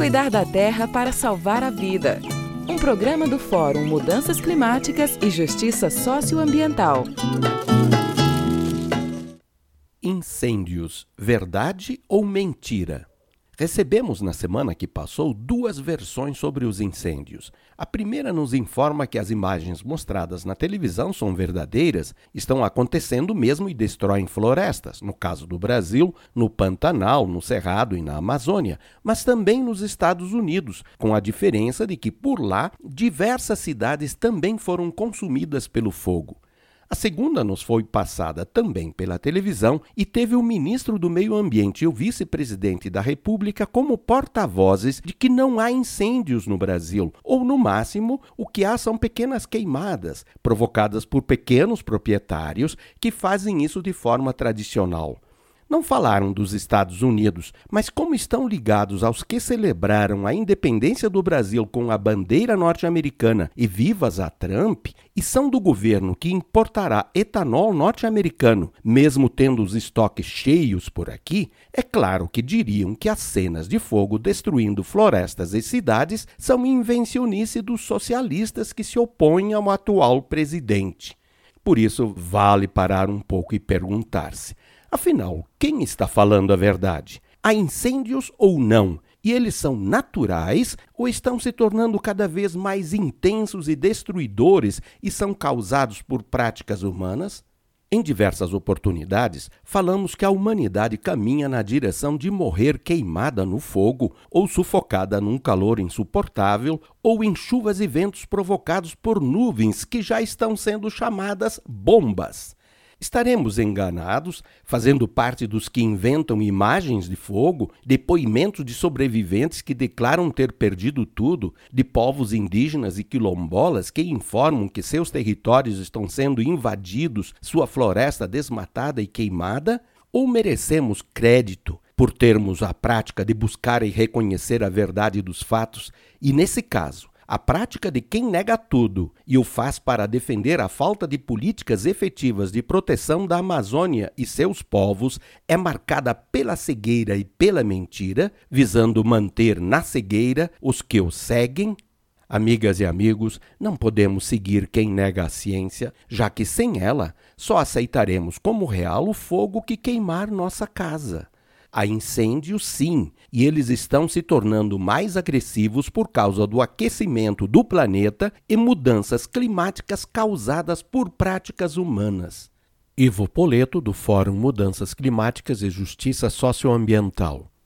Cuidar da terra para salvar a vida. Um programa do Fórum Mudanças Climáticas e Justiça Socioambiental. Incêndios, verdade ou mentira? Recebemos na semana que passou duas versões sobre os incêndios. A primeira nos informa que as imagens mostradas na televisão são verdadeiras, estão acontecendo mesmo e destroem florestas, no caso do Brasil, no Pantanal, no Cerrado e na Amazônia, mas também nos Estados Unidos, com a diferença de que por lá diversas cidades também foram consumidas pelo fogo. A segunda nos foi passada também pela televisão e teve o ministro do Meio Ambiente e o vice-presidente da República como porta-vozes de que não há incêndios no Brasil, ou no máximo o que há são pequenas queimadas, provocadas por pequenos proprietários que fazem isso de forma tradicional. Não falaram dos Estados Unidos, mas como estão ligados aos que celebraram a independência do Brasil com a bandeira norte-americana e vivas a Trump, e são do governo que importará etanol norte-americano, mesmo tendo os estoques cheios por aqui, é claro que diriam que as cenas de fogo destruindo florestas e cidades são invencionice dos socialistas que se opõem ao atual presidente. Por isso, vale parar um pouco e perguntar-se: Afinal, quem está falando a verdade? Há incêndios ou não? E eles são naturais ou estão se tornando cada vez mais intensos e destruidores e são causados por práticas humanas? Em diversas oportunidades, falamos que a humanidade caminha na direção de morrer queimada no fogo, ou sufocada num calor insuportável, ou em chuvas e ventos provocados por nuvens que já estão sendo chamadas bombas. Estaremos enganados, fazendo parte dos que inventam imagens de fogo, depoimentos de sobreviventes que declaram ter perdido tudo, de povos indígenas e quilombolas que informam que seus territórios estão sendo invadidos, sua floresta desmatada e queimada? Ou merecemos crédito por termos a prática de buscar e reconhecer a verdade dos fatos e, nesse caso, a prática de quem nega tudo e o faz para defender a falta de políticas efetivas de proteção da Amazônia e seus povos é marcada pela cegueira e pela mentira, visando manter na cegueira os que o seguem Amigas e amigos, não podemos seguir quem nega a ciência, já que sem ela só aceitaremos como real o fogo que queimar nossa casa. Há incêndios, sim, e eles estão se tornando mais agressivos por causa do aquecimento do planeta e mudanças climáticas causadas por práticas humanas. Ivo Poleto, do Fórum Mudanças Climáticas e Justiça Socioambiental.